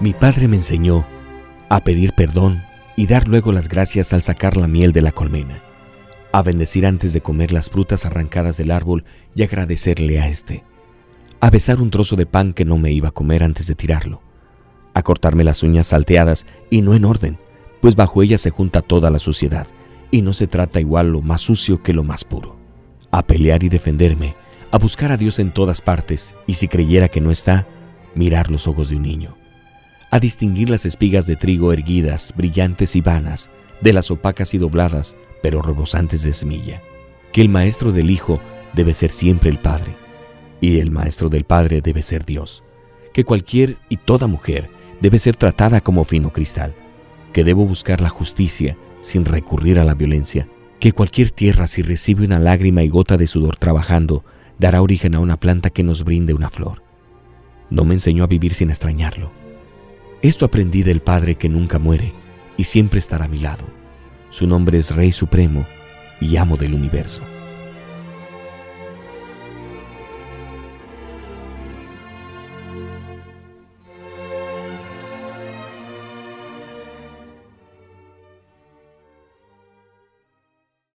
Mi padre me enseñó a pedir perdón y dar luego las gracias al sacar la miel de la colmena, a bendecir antes de comer las frutas arrancadas del árbol y agradecerle a éste, a besar un trozo de pan que no me iba a comer antes de tirarlo, a cortarme las uñas salteadas y no en orden, pues bajo ellas se junta toda la suciedad, y no se trata igual lo más sucio que lo más puro, a pelear y defenderme, a buscar a Dios en todas partes, y si creyera que no está, mirar los ojos de un niño, a distinguir las espigas de trigo erguidas, brillantes y vanas, de las opacas y dobladas, pero rebosantes de semilla, que el maestro del Hijo debe ser siempre el Padre, y el maestro del Padre debe ser Dios, que cualquier y toda mujer debe ser tratada como fino cristal, que debo buscar la justicia sin recurrir a la violencia, que cualquier tierra si recibe una lágrima y gota de sudor trabajando, dará origen a una planta que nos brinde una flor. No me enseñó a vivir sin extrañarlo. Esto aprendí del Padre que nunca muere y siempre estará a mi lado. Su nombre es Rey Supremo y amo del universo.